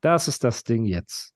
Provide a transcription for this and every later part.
Das ist das Ding jetzt.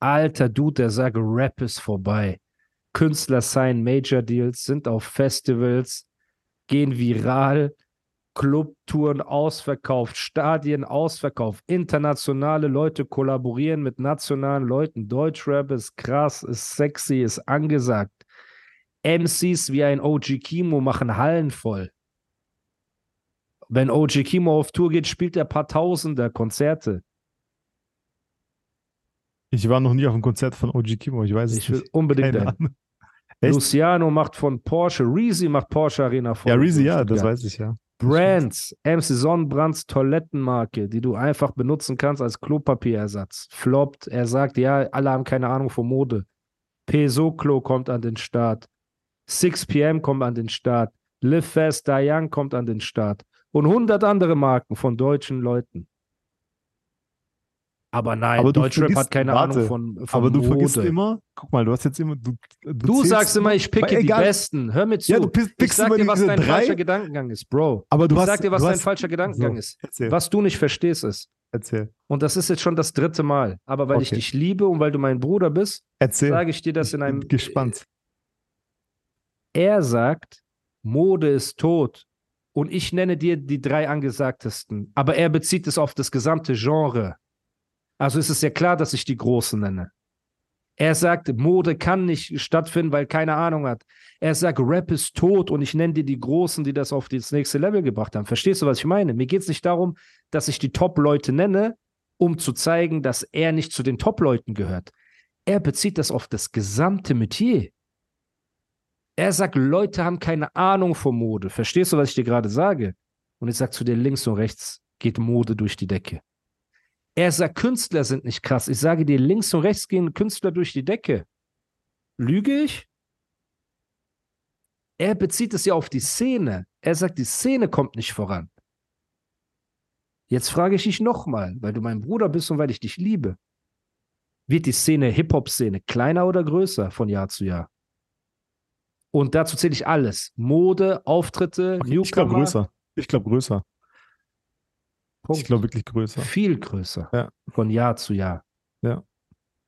Alter Dude, der sagt, Rap ist vorbei. Künstler signen Major Deals, sind auf Festivals, gehen viral, Clubtouren ausverkauft, Stadien ausverkauft, internationale Leute kollaborieren mit nationalen Leuten. Deutschrap ist krass, ist sexy, ist angesagt. MCs wie ein OG Kimo machen Hallen voll. Wenn OG Kimo auf Tour geht, spielt er paar Tausender Konzerte. Ich war noch nie auf einem Konzert von OG Kimo, ich weiß es Ich nicht. will unbedingt Keine ein. Luciano macht von Porsche, Reezy macht Porsche Arena voll. Ja, Reezy, ja, das weiß ich ja. Brands, MC Sonnenbrands Toilettenmarke, die du einfach benutzen kannst als Klopapierersatz. Floppt. Er sagt, ja, alle haben keine Ahnung von Mode. Peso Klo kommt an den Start. 6 PM kommt an den Start. Live Fast Young kommt an den Start. Und 100 andere Marken von deutschen Leuten. Aber nein, Aber Deutschrap vergisst- hat keine warte, Ahnung von, von Aber du Mode. vergisst immer, guck mal, du hast jetzt immer, du, du, Du sagst immer, ich picke die. Besten. Hör mir zu. Ja, du pickst, ich sag dir, was dein drei, falscher Gedankengang ist, Bro. aber du ich hast, sag dir, was dein hast, falscher Gedankengang so, ist. Erzähl, Was du nicht verstehst, ist, erzähl, und das ist jetzt schon das dritte Mal, aber weil ich Okay. dich liebe und weil du mein Bruder bist, sage ich dir das ich in bin einem. gespannt. Er sagt, Mode ist tot. Und ich nenne dir die drei angesagtesten. Aber er bezieht es auf das gesamte Genre. Also ist es ja klar, dass ich die Großen nenne. Er sagt, Mode kann nicht stattfinden, weil keine Ahnung hat. Er sagt, Rap ist tot und ich nenne dir die Großen, die das auf das nächste Level gebracht haben. Verstehst du, was ich meine? Mir geht es nicht darum, dass ich die Top-Leute nenne, um zu zeigen, dass er nicht zu den Top-Leuten gehört. Er bezieht das auf das gesamte Metier. Er sagt, Leute haben keine Ahnung von Mode. Verstehst du, was ich dir gerade sage? Und ich sage zu dir, links und rechts geht Mode durch die Decke. Er sagt, Künstler sind nicht krass. Ich sage dir, links und rechts gehen Künstler durch die Decke. Lüge ich? Er bezieht es ja auf die Szene. Er sagt, die Szene kommt nicht voran. Jetzt frage ich dich nochmal, weil du mein Bruder bist und weil ich dich liebe. Wird die Szene, Hip-Hop-Szene, kleiner oder größer von Jahr zu Jahr? Und dazu zähle ich alles. Mode, Auftritte, Okay, ich glaube Newcomer. größer. Ich glaube größer. Punkt. Ich glaube wirklich größer. Viel größer. Ja. Von Jahr zu Jahr. Ja.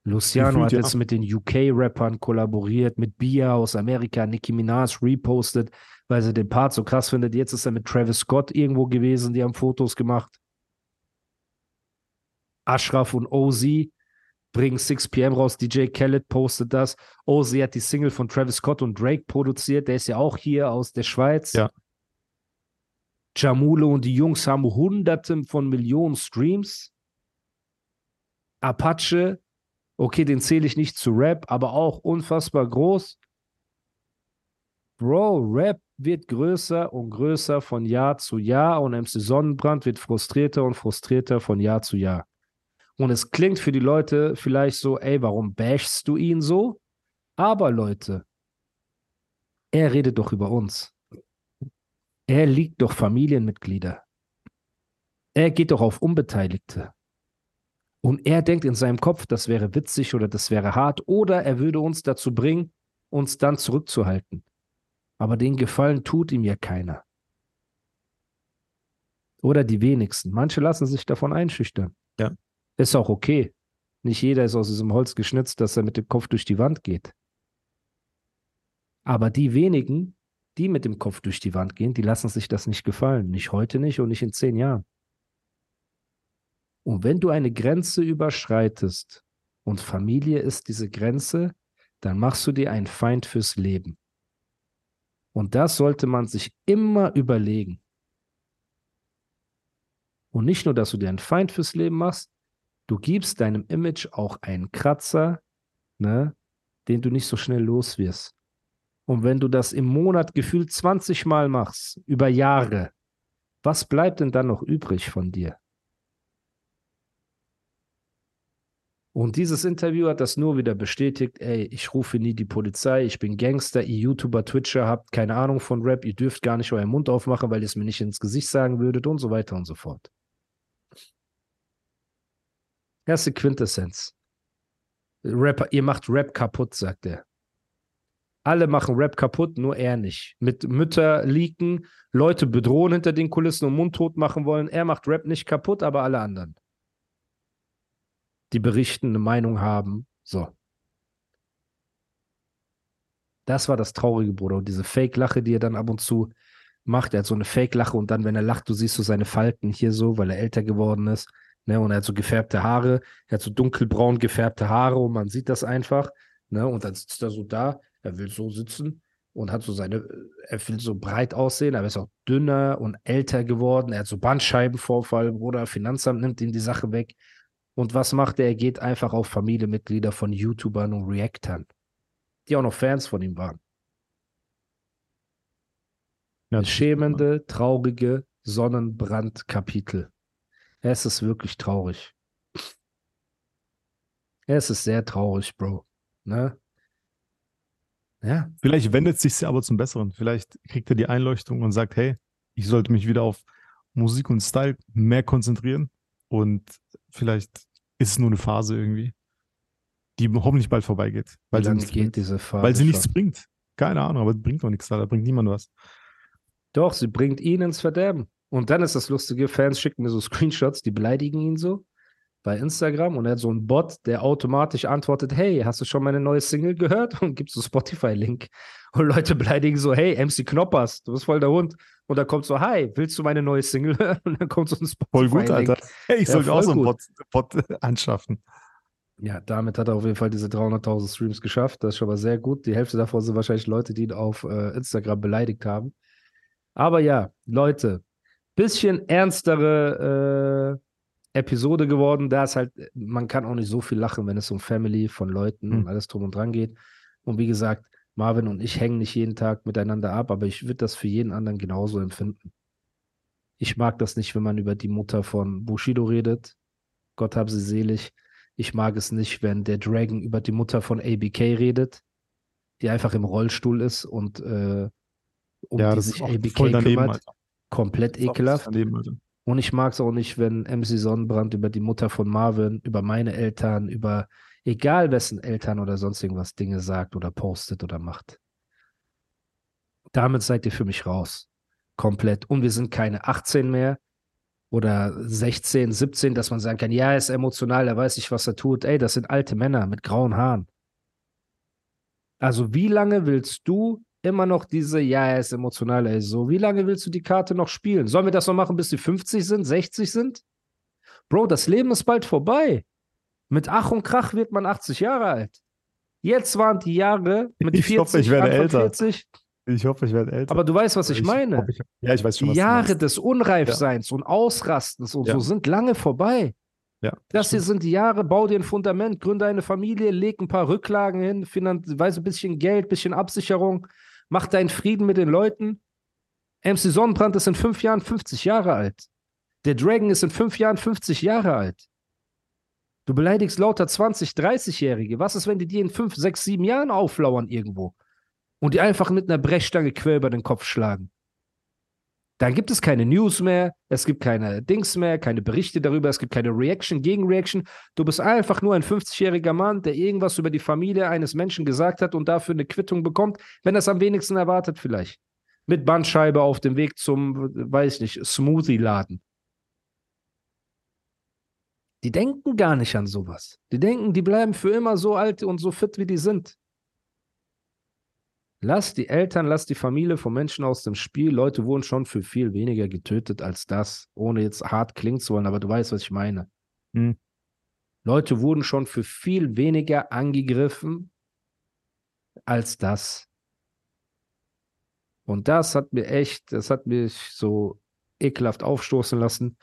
Luciano hat jetzt mit den UK-Rappern kollaboriert, mit Bia aus Amerika, Nicki Minaj repostet, weil sie den Part so krass findet. Jetzt ist er mit Travis Scott irgendwo gewesen, die haben Fotos gemacht. Ashraf und OZ bringen 6 PM raus. DJ Khaled postet das. OZ hat die Single von Travis Scott und Drake produziert. Der ist ja auch hier aus der Schweiz. Ja. Jamule und die Jungs haben hunderte von Millionen Streams. Apache, okay, den zähle ich nicht zu Rap, aber auch unfassbar groß. Bro, Rap wird größer und größer von Jahr zu Jahr und MC Sonnenbrand wird frustrierter und frustrierter von Jahr zu Jahr. Und es klingt für die Leute vielleicht so, ey, warum bashst du ihn so? Aber Leute, er redet doch über uns. Er liegt doch Familienmitglieder. Er geht doch auf Unbeteiligte. Und er denkt in seinem Kopf, das wäre witzig oder das wäre hart oder er würde uns dazu bringen, uns dann zurückzuhalten. Aber den Gefallen tut ihm ja keiner. Oder die wenigsten. Manche lassen sich davon einschüchtern. Ja. Ist auch okay. Nicht jeder ist aus diesem Holz geschnitzt, dass er mit dem Kopf durch die Wand geht. Aber die wenigen, die mit dem Kopf durch die Wand gehen, die lassen sich das nicht gefallen. Nicht heute nicht und nicht in zehn Jahren. Und wenn du eine Grenze überschreitest und Familie ist diese Grenze, dann machst du dir einen Feind fürs Leben. Und das sollte man sich immer überlegen. Und nicht nur, dass du dir einen Feind fürs Leben machst, du gibst deinem Image auch einen Kratzer, ne, den du nicht so schnell los wirst. Und wenn du das im Monat gefühlt 20 Mal machst, über Jahre, was bleibt denn dann noch übrig von dir? Und dieses Interview hat das nur wieder bestätigt, ey, ich rufe nie die Polizei, ich bin Gangster, ihr YouTuber, Twitcher, habt keine Ahnung von Rap, ihr dürft gar nicht euren Mund aufmachen, weil ihr es mir nicht ins Gesicht sagen würdet und so weiter und so fort. Erste Quintessenz. Rapper, ihr macht Rap kaputt, sagt er. Alle machen Rap kaputt, nur er nicht. Mit Mütter leaken, Leute bedrohen hinter den Kulissen und mundtot machen wollen. Er macht Rap nicht kaputt, aber alle anderen. die berichten, eine Meinung haben. So. Das war das Traurige, Bruder. Und diese Fake-Lache, die er dann ab und zu macht. Er hat so eine Fake-Lache und dann, wenn er lacht, du siehst so seine Falten hier so, weil er älter geworden ist. Ne? Und er hat so gefärbte Haare. Er hat so dunkelbraun gefärbte Haare und man sieht das einfach. Ne? Und dann sitzt er so da. Er will so sitzen und hat so seine, er will so breit aussehen, aber er ist auch dünner und älter geworden. Er hat so Bandscheibenvorfall, Bruder. Finanzamt nimmt ihm die Sache weg. Und was macht er? Er geht einfach auf Familienmitglieder von YouTubern und Reactern, die auch noch Fans von ihm waren. Ja, schämende, traurige Sonnenbrandkapitel. Es ist wirklich traurig. Es ist sehr traurig, Bro. Ne? Ja, Vielleicht wendet sich ja aber zum Besseren. Vielleicht kriegt er die Einleuchtung und sagt, hey, ich sollte mich wieder auf Musik und Style mehr konzentrieren. Und vielleicht ist es nur eine Phase irgendwie, die hoffentlich bald vorbeigeht. Weil wie sie lange nichts geht bringt. diese Phase Weil sie schon? nichts bringt. Keine Ahnung, aber bringt doch nichts da. Da bringt niemand was. Doch, sie bringt ihn ins Verderben. Und dann ist das Lustige, Fans schicken mir so Screenshots, die beleidigen ihn so bei Instagram und er hat so einen Bot, der automatisch antwortet, hey, hast du schon meine neue Single gehört? Und gibt so Spotify-Link. Und Leute beleidigen so, hey, MC Knoppers, du bist voll der Hund. Und dann kommt so, hi, willst du meine neue Single hören? Und dann kommt so ein Voll Spotify-Link. gut, Alter. Hey, ich Ja, sollte auch voll so einen. Bot, Bot anschaffen. Ja, damit hat er auf jeden Fall diese 300.000 Streams geschafft. Das ist schon mal sehr gut. Die Hälfte davon sind wahrscheinlich Leute, die ihn auf äh, Instagram beleidigt haben. Aber ja, Leute, bisschen ernstere äh, Episode geworden. Da ist halt, man kann auch nicht so viel lachen, wenn es um Family von Leuten Hm. und alles drum und dran geht. Und wie gesagt, Marvin und ich hängen nicht jeden Tag miteinander ab, aber ich würde das für jeden anderen genauso empfinden. Ich mag das nicht, wenn man über die Mutter von Bushido redet. Gott hab sie selig. Ich mag es nicht, wenn der Dragon über die Mutter von ABK redet, die einfach im Rollstuhl ist und äh, um ja, die sich ABK kümmert. Alter. Komplett ekelhaft. Daneben. Und ich mag es auch nicht, wenn MC Sonnenbrand über die Mutter von Marvin, über meine Eltern, über egal wessen Eltern oder sonst irgendwas Dinge sagt oder postet oder macht. Damit seid ihr für mich raus. Komplett. Und wir sind keine 18 mehr oder 16, 17, dass man sagen kann, ja, er ist emotional, er weiß nicht, was er tut. Ey, das sind alte Männer mit grauen Haaren. Also wie lange willst du immer noch diese, ja, er ist emotional, er ist so, wie lange willst du die Karte noch spielen? Sollen wir das noch machen, bis sie 50 sind, 60 sind? Bro, das Leben ist bald vorbei. Mit Ach und Krach wird man 80 Jahre alt. Jetzt waren die Jahre mit Ich 40, hoffe, ich werde älter. 40. Ich hoffe, ich werde älter. Aber du weißt, was ich, meine. hoffe, ich, ja, ich weiß schon, Die was du Jahre des Unreifseins und Ausrastens und Ja. so sind lange vorbei. Ja, Das hier stimmt. sind die Jahre, bau dir ein Fundament, gründe eine Familie, leg ein paar Rücklagen hin, finan- weiß ein bisschen Geld, bisschen Absicherung, mach deinen Frieden mit den Leuten. MC Sonnenbrand ist in fünf Jahren 50 Jahre alt. Der Dragon ist in fünf Jahren 50 Jahre alt. Du beleidigst lauter 20-, 30-Jährige. Was ist, wenn die dir in fünf, sechs, sieben Jahren auflauern irgendwo und die einfach mit einer Brechstange quer über den Kopf schlagen? Dann gibt es keine News mehr, es gibt keine Dings mehr, keine Berichte darüber, es gibt keine Reaction, Gegenreaction. Du bist einfach nur ein 50-jähriger Mann, der irgendwas über die Familie eines Menschen gesagt hat und dafür eine Quittung bekommt, wenn es am wenigsten erwartet vielleicht. Mit Bandscheibe auf dem Weg zum, weiß ich nicht, Smoothie-Laden. Die denken gar nicht an sowas. Die denken, die bleiben für immer so alt und so fit, wie die sind. Lass die Eltern, lass die Familie von Menschen aus dem Spiel. Leute wurden schon für viel weniger getötet als das, ohne jetzt hart klingen zu wollen, aber du weißt, was ich meine. Hm. Leute wurden schon für viel weniger angegriffen als das. Und das hat mir echt, das hat mich so ekelhaft aufstoßen lassen.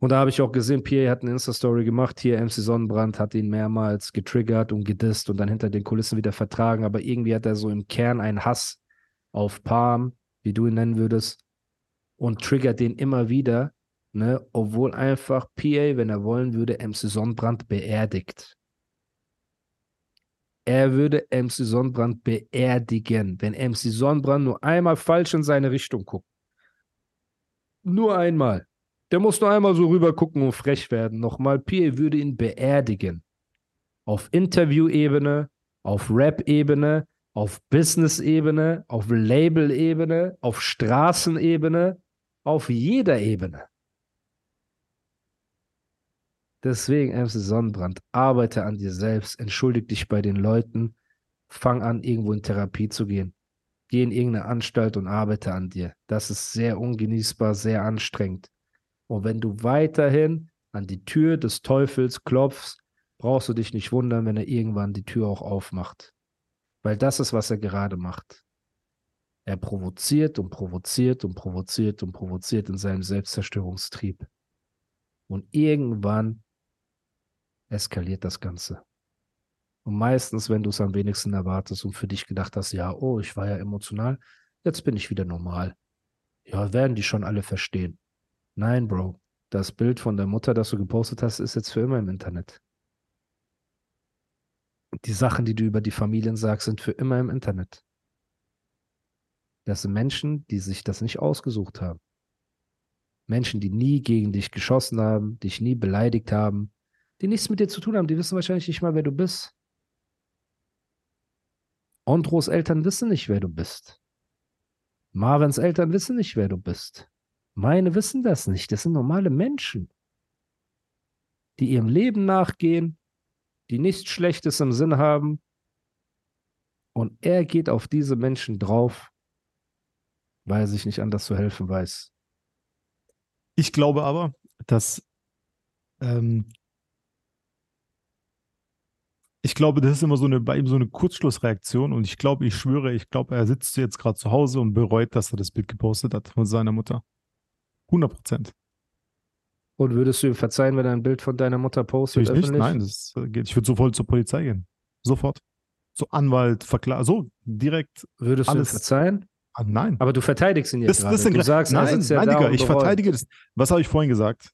Und da habe ich auch gesehen, Pierre hat eine Insta-Story gemacht. Hier, MC Sonnenbrand hat ihn mehrmals getriggert und gedisst und dann hinter den Kulissen wieder vertragen. Aber irgendwie hat er so im Kern einen Hass auf Palm, wie du ihn nennen würdest, und triggert den immer wieder. Ne? Obwohl einfach PA, wenn er wollen würde, MC Sonnenbrand beerdigt. Er würde MC Sonnenbrand beerdigen, wenn MC Sonnenbrand nur einmal falsch in seine Richtung guckt. Nur einmal. Der muss nur einmal so rüber gucken und frech werden. Nochmal, PA würde ihn beerdigen. Auf Interview-Ebene, auf Rap-Ebene, auf Business-Ebene, auf Label-Ebene, auf Straßenebene, auf jeder Ebene. Deswegen, MC Sonnenbrand, arbeite an dir selbst, entschuldige dich bei den Leuten, fang an, irgendwo in Therapie zu gehen. Geh in irgendeine Anstalt und arbeite an dir. Das ist sehr ungenießbar, sehr anstrengend. Und wenn du weiterhin an die Tür des Teufels klopfst, brauchst du dich nicht wundern, wenn er irgendwann die Tür auch aufmacht. Weil das ist, was er gerade macht. Er provoziert und provoziert und provoziert und provoziert in seinem Selbstzerstörungstrieb. Und irgendwann eskaliert das Ganze. Und meistens, wenn du es am wenigsten erwartest und für dich gedacht hast, ja, oh, ich war ja emotional, jetzt bin ich wieder normal. Ja, werden die schon alle verstehen. Nein, Bro. Das Bild von der Mutter, das du gepostet hast, ist jetzt für immer im Internet. Die Sachen, die du über die Familien sagst, sind für immer im Internet. Das sind Menschen, die sich das nicht ausgesucht haben. Menschen, die nie gegen dich geschossen haben, dich nie beleidigt haben, die nichts mit dir zu tun haben, die wissen wahrscheinlich nicht mal, wer du bist. Ondros Eltern wissen nicht, wer du bist. Marvins Eltern wissen nicht, wer du bist. Meine wissen das nicht. Das sind normale Menschen, die ihrem Leben nachgehen, die nichts Schlechtes im Sinn haben. Und er geht auf diese Menschen drauf, weil er sich nicht anders zu helfen weiß. Ich glaube aber, dass ähm, ich glaube, das ist immer so eine, bei ihm so eine Kurzschlussreaktion und ich glaube, ich schwöre, ich glaube, er sitzt jetzt gerade zu Hause und bereut, dass er das Bild gepostet hat von seiner Mutter. 100 Prozent. Und würdest du ihm verzeihen, wenn er ein Bild von deiner Mutter postet? Ich nicht, nein, das geht. Ich würde sofort zur Polizei gehen. Sofort. Zu Anwalt, Verklar, so direkt. Würdest alles. du ihm verzeihen? Ah, nein. Aber du verteidigst ihn jetzt das, das. Du sagst, nein, nein, ja Digga, ich verteidige das. Was habe ich vorhin gesagt?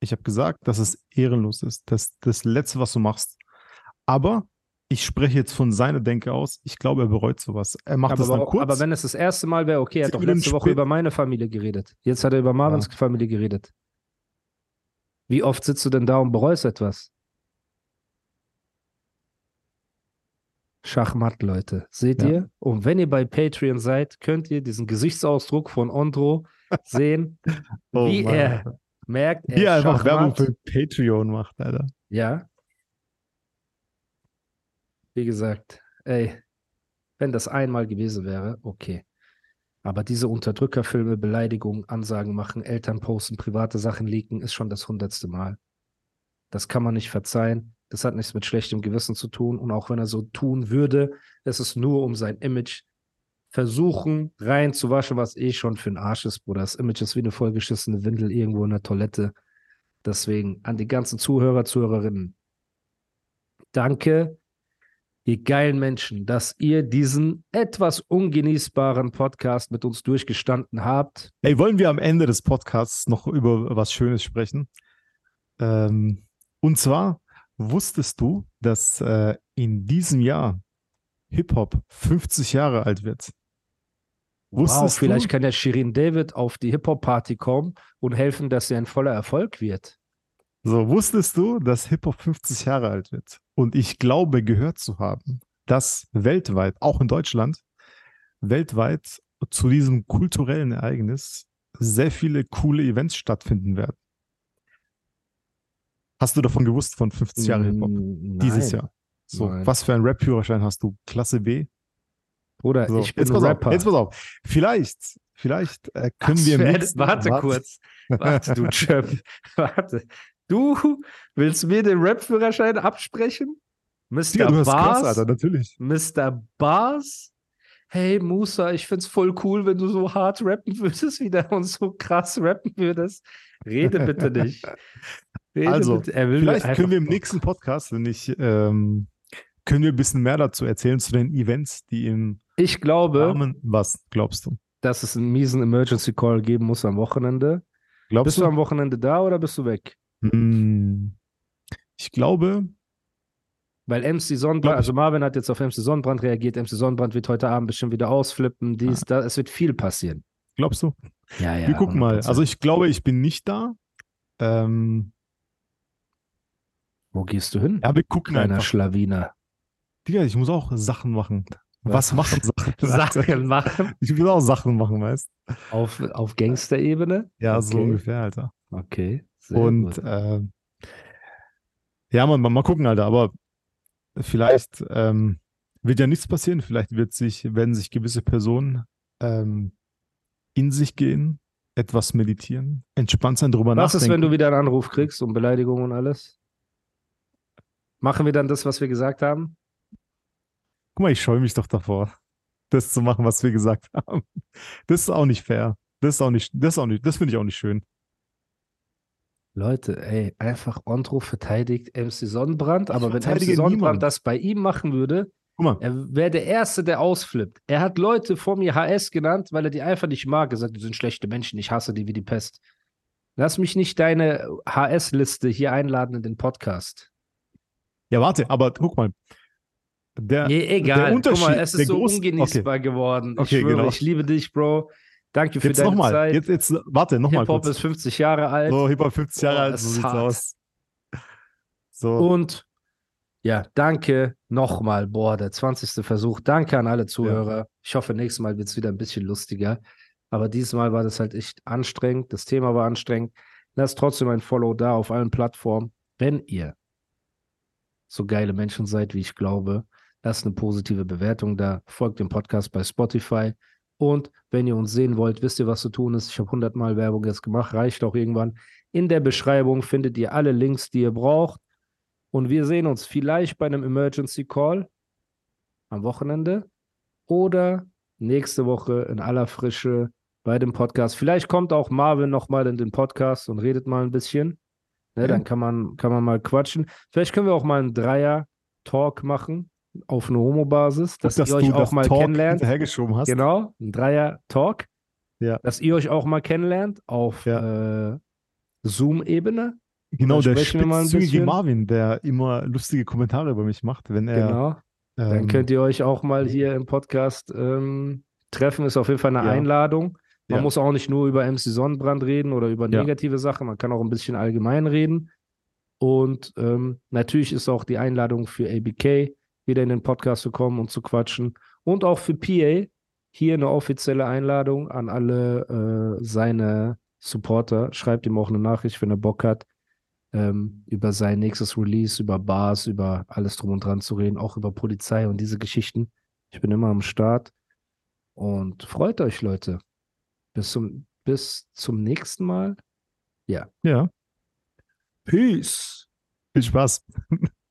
Ich habe gesagt, dass es ehrenlos ist. Das, das Letzte, was du machst, aber ich spreche jetzt von seiner Denke aus. Ich glaube, er bereut sowas. Er macht aber das dann aber, kurz. Aber wenn es das erste Mal wäre, okay, er hat doch letzte Woche über meine Familie geredet. Jetzt hat er über Marvins ja. Familie geredet. Wie oft sitzt du denn da und bereust etwas? Schachmatt, Leute. Seht ja. ihr? Und wenn ihr bei Patreon seid, könnt ihr diesen Gesichtsausdruck von Ondro sehen, oh, wie Mann. er merkt, er wie er einfach Werbung für Patreon macht, Alter. Ja, wie gesagt, ey, wenn das einmal gewesen wäre, okay. Aber diese Unterdrückerfilme, Beleidigungen, Ansagen machen, Eltern posten, private Sachen leaken, ist schon das hundertste Mal. Das kann man nicht verzeihen. Das hat nichts mit schlechtem Gewissen zu tun. Und auch wenn er so tun würde, ist es nur um sein Image versuchen reinzuwaschen, was eh schon für ein Arsch ist, Bruder. Das Image ist wie eine vollgeschissene Windel irgendwo in der Toilette. Deswegen an die ganzen Zuhörer, Zuhörerinnen. Danke ihr geilen Menschen, dass ihr diesen etwas ungenießbaren Podcast mit uns durchgestanden habt. Ey, wollen wir am Ende des Podcasts noch über was Schönes sprechen? Ähm, und zwar wusstest du, dass äh, in diesem Jahr Hip-Hop 50 Jahre alt wird? Wusstest wow, vielleicht du? kann ja Shirin David auf die Hip-Hop-Party kommen und helfen, dass sie ein voller Erfolg wird. So, wusstest du, dass Hip-Hop 50 Jahre alt wird? Und ich glaube, gehört zu haben, dass weltweit, auch in Deutschland, weltweit zu diesem kulturellen Ereignis sehr viele coole Events stattfinden werden. Hast du davon gewusst, von 50 Jahre Hip-Hop? Dieses Jahr. So, Nein. was für ein Rap-Führerschein hast du? Klasse B? Oder so, ich bin jetzt pass Rapper. Auf, jetzt pass auf. Vielleicht, vielleicht äh, können was wir. Warte, warte kurz. Warte, du Chöp. warte. Du willst mir den Rap-Führerschein absprechen? Mr. Ja, du Bars? Krass, Alter, natürlich. Mr. Bars? Hey Musa, ich find's voll cool, wenn du so hart rappen würdest wieder und so krass rappen würdest. Rede bitte nicht. Rede also, bitte. vielleicht können wir im nächsten Podcast, wenn ich, ähm, können wir ein bisschen mehr dazu erzählen zu den Events, die im Ich glaube. Rahmen, was glaubst du? Dass es einen miesen Emergency Call geben muss am Wochenende. Glaubst bist du? du am Wochenende da oder bist du weg? Hm. Ich glaube. Weil MC Sonnenbrand, also Marvin hat jetzt auf MC Sonnenbrand reagiert. MC Sonnenbrand wird heute Abend bestimmt wieder ausflippen. Dies, ah. da, es wird viel passieren. Glaubst du? Ja, ja. Wir gucken 100%. mal. Also ich glaube, ich bin nicht da. Ähm, Wo gehst du hin? Ja, wir gucken Kleiner einfach. Schlawiner. Digga, ich muss auch Sachen machen. Was, Was machen Sachen? Sachen machen? Ich will auch Sachen machen, weißt Auf, auf Gangster-Ebene? Ja, okay. so ungefähr, Alter. Okay. Sehr und äh, Ja, mal, mal gucken, Alter, aber vielleicht ähm, wird ja nichts passieren. Vielleicht wird sich, werden sich gewisse Personen ähm, in sich gehen, etwas meditieren, entspannt sein, drüber Was nachdenken. ist, wenn du wieder einen Anruf kriegst und Beleidigungen und alles? Machen wir dann das, was wir gesagt haben? Guck mal, ich scheue mich doch davor, das zu machen, was wir gesagt haben. Das ist auch nicht fair. Das ist auch nicht, das ist auch nicht, das finde ich auch nicht schön. Leute, ey, einfach Ontro verteidigt MC Sonnenbrand, aber wenn MC Sonnenbrand niemand. das bei ihm machen würde, Guck er wäre der Erste, der ausflippt. Er hat Leute vor mir HS genannt, weil er die einfach nicht mag. Er sagt, die sind schlechte Menschen, ich hasse die wie die Pest. Lass mich nicht deine HS-Liste hier einladen in den Podcast. ja, warte, aber guck mal. Der, Nee, egal. der Guck Unterschied, mal, es ist so ungenießbar geworden. Ich Okay, schwöre, genau. ich liebe dich, Bro. Danke für Jetzt deine nochmal, Zeit. jetzt, jetzt, warte, nochmal Hip-Hop kurz. ist 50 Jahre alt. So, Hip-Hop 50 Jahre Boah, alt, so sieht's hart. aus. So, Und ja, danke nochmal. Boah, der 20. Versuch. Danke an alle Zuhörer. Ich hoffe, nächstes Mal wird es wieder ein bisschen lustiger. Aber diesmal war das halt echt anstrengend. Das Thema war anstrengend. Lasst trotzdem ein Follow da auf allen Plattformen. Wenn ihr so geile Menschen seid, wie ich glaube, lasst eine positive Bewertung da. Folgt dem Podcast bei Spotify. Und wenn ihr uns sehen wollt, wisst ihr, was zu tun ist. Ich habe 100 Mal Werbung jetzt gemacht. Reicht auch irgendwann. In der Beschreibung findet ihr alle Links, die ihr braucht. Und wir sehen uns vielleicht bei einem Emergency Call am Wochenende oder nächste Woche in aller Frische bei dem Podcast. Vielleicht kommt auch Marvin nochmal in den Podcast und redet mal ein bisschen. Ne, Ja. Dann kann man, kann man mal quatschen. Vielleicht können wir auch mal einen Dreier-Talk machen auf eine Homo-Basis, dass, dass ihr euch auch mal Talk kennenlernt. hinterhergeschoben hast. Genau, ein Dreier-Talk. Ja. Dass ihr euch auch mal kennenlernt auf äh, Zoom-Ebene. Genau, Dann der bisschen. Marvin, der immer lustige Kommentare über mich macht, wenn er. Genau. Dann ähm, könnt ihr euch auch mal hier im Podcast ähm, treffen. Ist auf jeden Fall eine Ja. Einladung. Man Ja. muss auch nicht nur über MC Sonnenbrand reden oder über Ja. negative Sachen. Man kann auch ein bisschen allgemein reden. Und ähm, natürlich ist auch die Einladung für ABK, wieder in den Podcast zu kommen und zu quatschen. Und auch für PA hier eine offizielle Einladung an alle äh, seine Supporter. Schreibt ihm auch eine Nachricht, wenn er Bock hat, ähm, über sein nächstes Release, über Bars, über alles drum und dran zu reden, auch über Polizei und diese Geschichten. Ich bin immer am Start. Und freut euch, Leute. Bis zum, bis zum nächsten Mal. Ja, Peace. viel Spaß.